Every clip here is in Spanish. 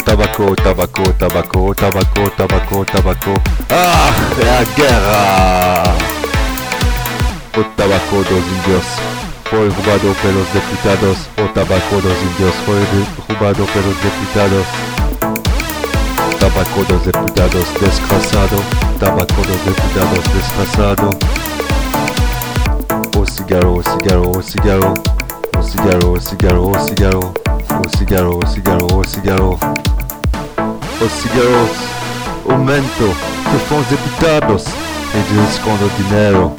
tabaco, tabaco, tabaco, tabaco, tabaco, tabaco. ¡Ah! ¡La guerra! O tabaco dos indios fue robado por los diputados. O tabaco dos indios fue robado por los diputados. Tabaco dos diputados desgraciado. Tabaco dos diputados desgraciado. O cigarro, o cigarro, o cigarro. O cigarro, o cigarro, o cigarro. O cigarro, cigarro, cigarro. Os cigarros, aumento que são os deputados e de escondo dinheiro.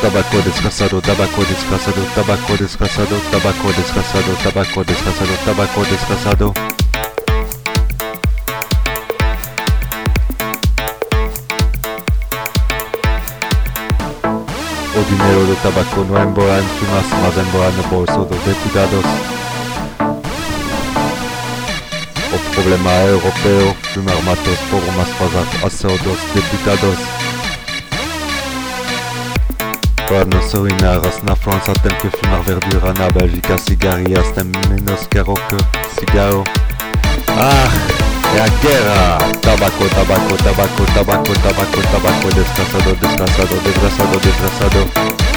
Tabaco descansado, tabaco descansado, tabaco descansado, tabaco descansado, tabaco descansado, tabaco descansado. O dinheiro do tabaco não é embora em fumaça, mas embora no bolso dos deputados. Problema é europeu, fumar matos por umas fazer ação dos deputados. Para não se urinar, na França tem que fumar verdura, na Bélgica cigarrilhas tem menos caro que cigarro. Ah, é a guerra! Tabaco, tabaco, tabaco, tabaco, tabaco, tabaco, desgraçado, desgraçado, desgraçado, desgraçado.